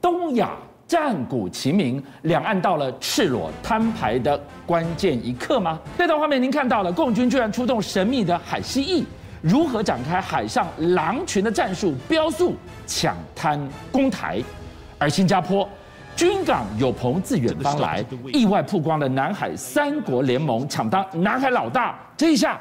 东亚战鼓齐鸣，两岸到了赤裸摊牌的关键一刻吗？这段画面您看到了，共军居然出动神秘的海蜥蜴，如何展开海上狼群的战术，飙速抢滩攻台？而新加坡军港有朋自远方来，意外曝光了南海三国联盟抢当南海老大，这一下。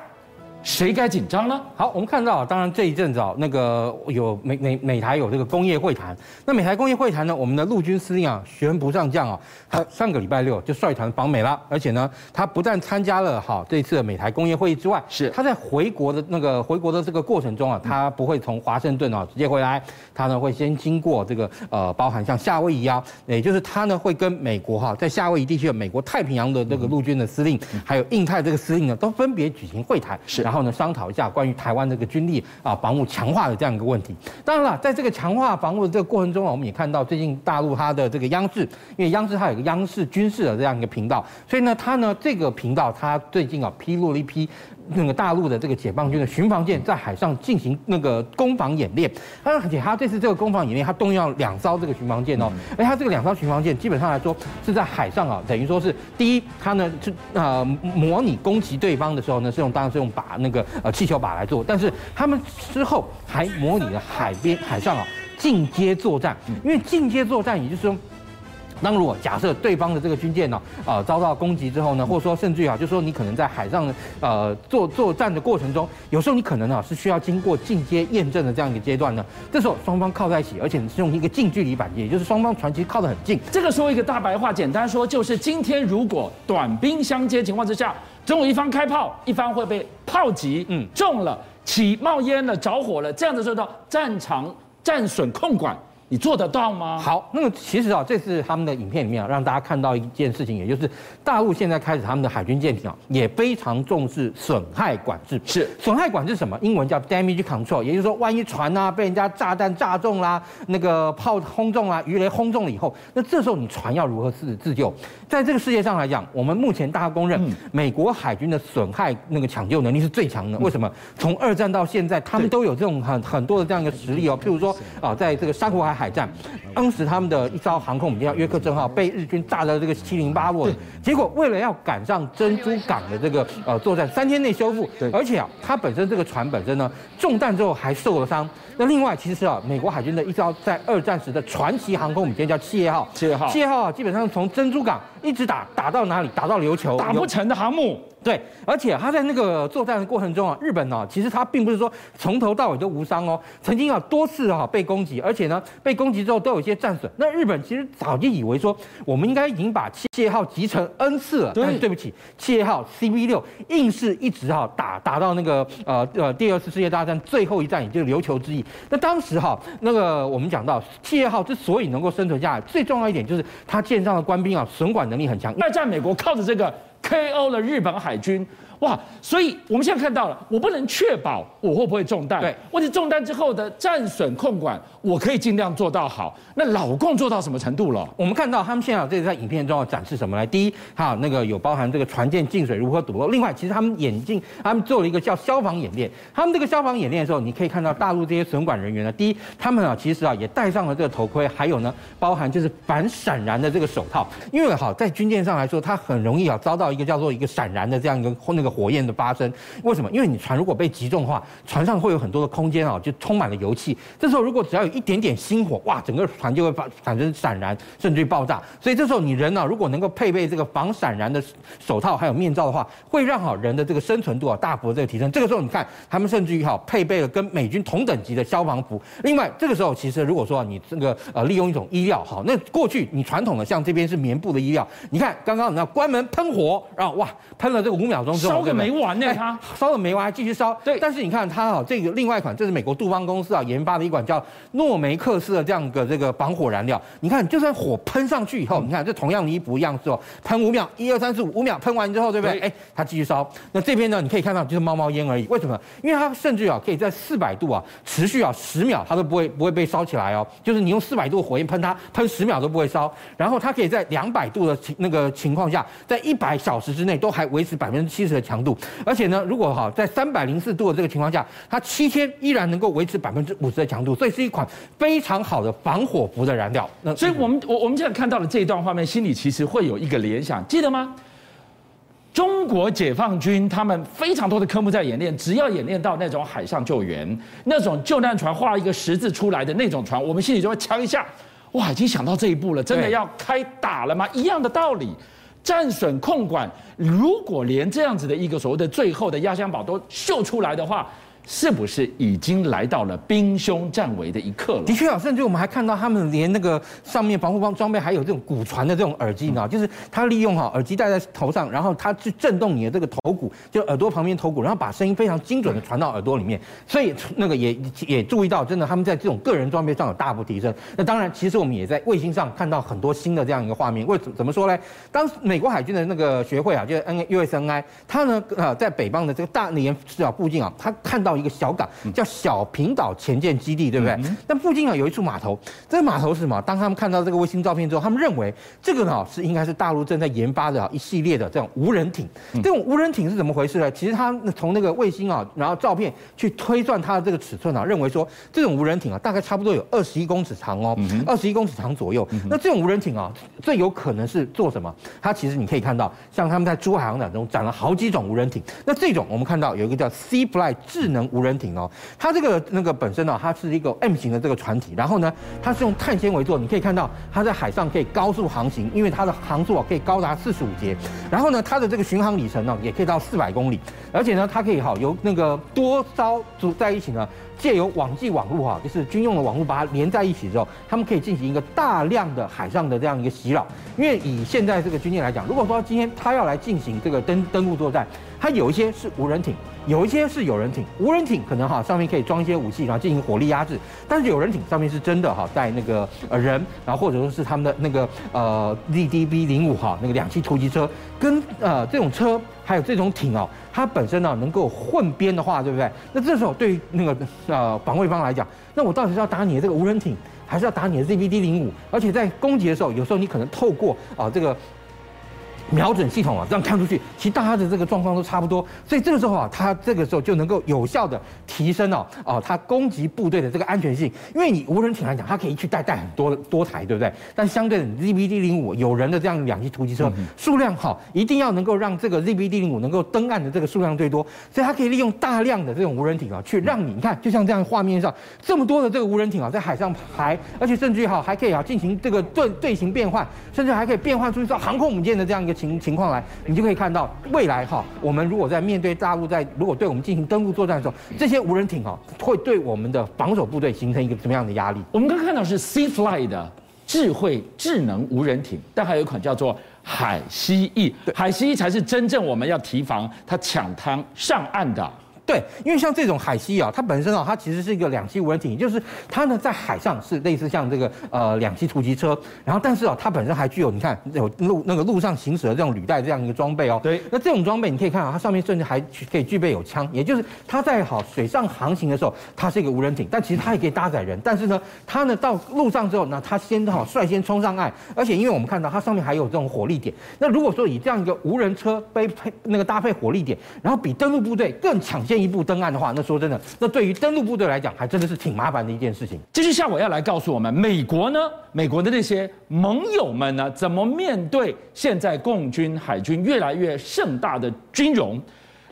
谁该紧张呢？好，我们看到，当然这一阵子啊，那个有美美美台有这个工业会谈。那美台工业会谈呢，我们的陆军司令啊，徐文不上将啊，他上个礼拜六就率团访美了。而且呢，他不但参加了哈这次的美台工业会议之外，是他在回国的那个回国的这个过程中啊，他不会从华盛顿啊直接回来，他呢会先经过这个呃，包含像夏威夷啊，也就是他呢会跟美国哈在夏威夷地区的美国太平洋的这个陆军的司令，还有印太这个司令呢，都分别举行会谈。是。然后呢，商讨一下关于台湾这个军力啊防务强化的这样一个问题。当然了，在这个强化防务的这个过程中啊，我们也看到最近大陆它的这个央视，因为央视它有个央视军事的这样一个频道，所以呢，它呢这个频道它最近啊披露了一批。那个大陆的这个解放军的巡防舰在海上进行那个攻防演练，而且他这次这个攻防演练，他动用两艘这个巡防舰哦，而他这个两艘巡防舰基本上来说是在海上啊，等于说是第一，他呢是呃模拟攻击对方的时候呢，是用当然是用靶那个呃气球靶来做，但是他们之后还模拟了海边海上啊进阶作战，因为进阶作战也就是说。那如果假设对方的这个军舰呢，呃，遭到攻击之后呢，或者说甚至于啊，就是说你可能在海上呃作作战的过程中，有时候你可能啊是需要经过进阶验证的这样一个阶段呢。这时候双方靠在一起，而且是用一个近距离反击，也就是双方船其实靠得很近。这个说一个大白话，简单说就是今天如果短兵相接情况之下，总有一方开炮，一方会被炮击，嗯，中了，起冒烟了，着火了，这样子做到战场战损控管。你做得到吗？好，那么其实啊，这次他们的影片里面啊，让大家看到一件事情，也就是大陆现在开始他们的海军舰艇啊，也非常重视损害管制。是损害管制什么？英文叫 damage control，也就是说，万一船啊被人家炸弹炸中啦，那个炮轰中啦，鱼雷轰中了以后，那这时候你船要如何自自救？在这个世界上来讲，我们目前大家公认，美国海军的损害那个抢救能力是最强的。为什么？从二战到现在，他们都有这种很很多的这样一个实力哦。譬如说啊，在这个珊瑚海海战，当时他们的一艘航空母舰叫约克镇号被日军炸得这个七零八落，结果为了要赶上珍珠港的这个呃作战，三天内修复，而且啊，它本身这个船本身呢中弹之后还受了伤。那另外其实啊，美国海军的一艘在二战时的传奇航空母舰叫企业号，企业号，企业号啊，基本上从珍珠港。一直打打到哪里？打到琉球，打不成的航母。对，而且他在那个作战的过程中啊，日本呢，其实他并不是说从头到尾都无伤哦，曾经啊多次啊被攻击，而且呢被攻击之后都有一些战损。那日本其实早就以为说，我们应该已经把企业号集成 N 次了，但是对不起，企业号 CV 六硬是一直哈打打到那个呃呃第二次世界大战最后一战，也就是琉球之役。那当时哈那个我们讲到企业号之所以能够生存下来，最重要一点就是它舰上的官兵啊损管能力很强。二战美国靠着这个。KO 了日本海军。哇，所以我们现在看到了，我不能确保我会不会中弹。对，或者中弹之后的战损控管，我可以尽量做到好。那老共做到什么程度了？我们看到他们现在这个在影片中要展示什么来？第一，哈，那个有包含这个船舰进水如何堵漏。另外，其实他们眼镜，他们做了一个叫消防演练。他们这个消防演练的时候，你可以看到大陆这些损管人员呢，第一，他们啊其实啊也戴上了这个头盔，还有呢包含就是反闪燃的这个手套，因为哈在军舰上来说，它很容易啊遭到一个叫做一个闪燃的这样一个那个。火焰的发生，为什么？因为你船如果被击中的话，船上会有很多的空间啊，就充满了油气。这时候如果只要有一点点星火，哇，整个船就会发产生闪燃，甚至于爆炸。所以这时候你人呢、如果能够配备这个防闪燃的手套还有面罩的话，会让好人的这个生存度啊大幅的这个提升。这个时候你看，他们甚至于哈配备了跟美军同等级的消防服。另外，这个时候其实如果说你这个呃利用一种衣料，好，那过去你传统的像这边是棉布的衣料，你看刚刚你要关门喷火，然后哇喷了这个五秒钟之后。烧个没完呢，它烧的没完，还继续烧。对，但是你看它啊，这个另外一款，这是美国杜邦公司啊研发的一款叫诺梅克斯的这样一个这个防火燃料。你看，就算火喷上去以后，你看这同样的衣服一样是哦，喷五秒，一二三四五，五秒喷完之后，对不对？哎，它继续烧。那这边呢，你可以看到就是冒冒烟而已。为什么？因为它甚至啊可以在四百度啊持续啊十秒，它都不会不会被烧起来哦。就是你用四百度的火焰喷它，喷十秒都不会烧。然后它可以在两百度的情那个情况下，在一百小时之内都还维持百分之七十的强度。而且呢，如果哈在三百零四度的这个情况下，它七天依然能够维持百分之五十的强度，所以是一款非常好的防火服的燃料。那所以我们我我们现在看到的这一段画面，心里其实会有一个联想，记得吗？中国解放军他们非常多的科目在演练，只要演练到那种海上救援、那种救难船画一个十字出来的那种船，我们心里就会敲一下，哇，已经想到这一步了，真的要开打了吗？一样的道理，战损控管，如果连这样子的一个所谓的最后的压箱宝都秀出来的话。是不是已经来到了兵凶战危的一刻了？的确啊，甚至我们还看到他们连那个上面防护装装备还有这种骨传的这种耳机，你知道，就是他利用哈耳机戴在头上，然后他去震动你的这个头骨，就耳朵旁边头骨，然后把声音非常精准的传到耳朵里面。所以那个也也注意到，真的他们在这种个人装备上有大幅提升。那当然，其实我们也在卫星上看到很多新的这样一个画面。为怎么说呢？当美国海军的那个学会啊，就是 N USNI，他呢呃在北方的这个大连四岛附近啊，他看到。一个小港叫小平岛前舰基地，对不对？但附近啊有一处码头，这个码头是什么？当他们看到这个卫星照片之后，他们认为这个呢是应该是大陆正在研发的一系列的这种无人艇。这种无人艇是怎么回事呢？其实他从那个卫星啊，然后照片去推算它的这个尺寸啊，认为说这种无人艇啊大概差不多有二十一公尺长哦，二十一公尺长左右。那这种无人艇啊，最有可能是做什么？它其实你可以看到，像他们在珠海航展中展了好几种无人艇。那这种我们看到有一个叫 Sea-Fly 智能。无人艇哦，它这个那个本身呢，它是一个 M 型的这个船体，然后呢，它是用碳纤维做，你可以看到它在海上可以高速航行，因为它的航速啊可以高达四十五节，然后呢，它的这个巡航里程呢也可以到四百公里，而且呢，它可以好由那个多艘组在一起呢，借由网际网络哈，就是军用的网络把它连在一起之后，他们可以进行一个大量的海上的这样一个袭扰，因为以现在这个军舰来讲，如果说今天他要来进行这个登登陆作战，它有一些是无人艇。有一些是有人艇，无人艇可能哈上面可以装一些武器，然后进行火力压制。但是有人艇上面是真的哈带那个呃人，然后或者说是他们的那个呃 ZDB 零五哈那个两栖突击车，跟呃这种车还有这种艇哦，它本身呢能够混编的话，对不对？那这时候对于那个呃防卫方来讲，那我到底是要打你的这个无人艇，还是要打你的 ZBD 零五？而且在攻击的时候，有时候你可能透过啊这个。瞄准系统啊，这样看出去，其实大家的这个状况都差不多，所以这个时候啊，它这个时候就能够有效的提升哦，哦，它攻击部队的这个安全性，因为你无人艇来讲，它可以去带带很多多台，对不对？但相对的，ZBD 零五有人的这样两栖突击车数量好，一定要能够让这个 ZBD 零五能够登岸的这个数量最多，所以它可以利用大量的这种无人艇啊，去让你，你看，就像这样画面上这么多的这个无人艇啊，在海上排，而且甚至于哈还可以啊进行这个队队形变换，甚至还可以变换出一艘航空母舰的这样一个。情情况来，你就可以看到未来哈，我们如果在面对大陆在如果对我们进行登陆作战的时候，这些无人艇哈会对我们的防守部队形成一个什么样的压力？我们刚刚看到是 Sea-Fly 的智慧智能无人艇，但还有一款叫做海蜥蜴，海蜥蜴才是真正我们要提防它抢滩上岸的。对，因为像这种海蜥啊，它本身啊，它其实是一个两栖无人艇，就是它呢在海上是类似像这个呃两栖突击车，然后但是啊，它本身还具有你看有路那个路上行驶的这种履带这样一个装备哦。对，那这种装备你可以看到，它上面甚至还可以具备有枪，也就是它在好水上航行的时候，它是一个无人艇，但其实它也可以搭载人，但是呢，它呢到路上之后，那它先好率先冲上岸，而且因为我们看到它上面还有这种火力点，那如果说以这样一个无人车背配那个搭配火力点，然后比登陆部队更抢先。一步登岸的话，那说真的，那对于登陆部队来讲，还真的是挺麻烦的一件事情。继续下我要来告诉我们，美国呢，美国的那些盟友们呢，怎么面对现在共军海军越来越盛大的军容？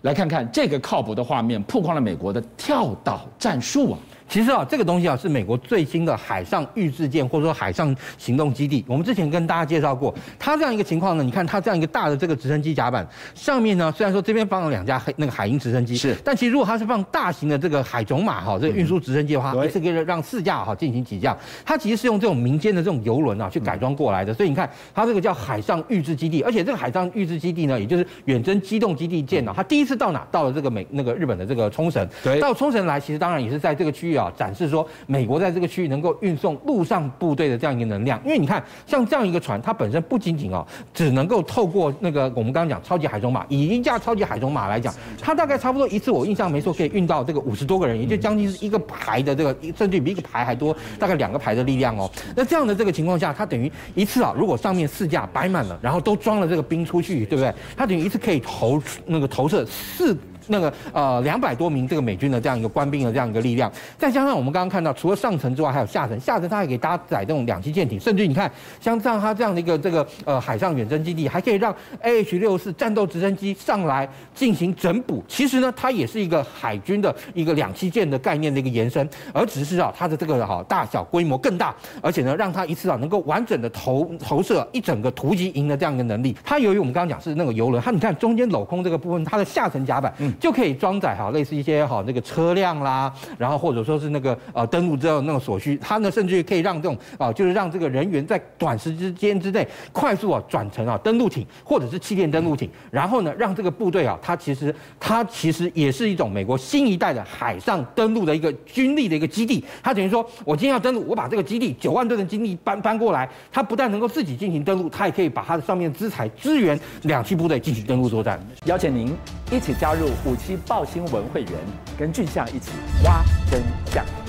来看看这个靠谱的画面，曝光了美国的跳岛战术啊。其实啊，这个东西啊是美国最新的海上预制舰，或者说海上行动基地。我们之前跟大家介绍过，它这样一个情况呢，你看它这样一个大的这个直升机甲板上面呢，虽然说这边放了两架黑那个海鹰直升机，是，但其实如果它是放大型的这个海种马哈，这个运输直升机的话，也是可以让四架哈进行起降。它其实是用这种民间的这种游轮啊去改装过来的，所以你看它这个叫海上预制基地，而且这个海上预制基地呢，也就是远征机动基地舰呢，它第一次到哪？到了这个美那个日本的这个冲绳，对，到冲绳来，其实当然也是在这个区域。啊展示说美国在这个区域能够运送陆上部队的这样一个能量。因为你看，像这样一个船，它本身不仅仅哦只能够透过那个我们刚刚讲超级海中马，以一架超级海中马来讲，它大概差不多一次我印象没错可以运到这个五十多个人，也就将近是一个排的这个，甚至比一个排还多，大概两个排的力量哦。那这样的这个情况下，它等于一次啊，如果上面四架摆满了，然后都装了这个兵出去，对不对？它等于一次可以投那个投射四。那个呃两百多名这个美军的这样一个官兵的这样一个力量，再加上我们刚刚看到，除了上层之外，还有下层，下层它还可以搭载这种两栖舰艇，甚至你看像这样它这样的一个这个呃海上远征基地，还可以让 AH 六四战斗直升机上来进行整补。其实呢，它也是一个海军的一个两栖舰的概念的一个延伸，而只是啊它的这个哈大小规模更大，而且呢让它一次啊能够完整的投投射一整个突击营的这样一个能力。它由于我们刚刚讲是那个游轮，它你看中间镂空这个部分，它的下层甲板嗯。就可以装载哈，类似一些哈那个车辆啦，然后或者说是那个呃登陆之后那种所需，它呢甚至于可以让这种啊，就是让这个人员在短时之间之内快速啊转成啊登陆艇或者是气垫登陆艇，然后呢让这个部队啊，它其实它其实也是一种美国新一代的海上登陆的一个军力的一个基地。它等于说我今天要登陆，我把这个基地九万吨的军力搬搬过来，它不但能够自己进行登陆，它也可以把它的上面资材支援两栖部队进行登陆作战。邀请您一起加入五七报新闻会员，跟俊相一起挖真相。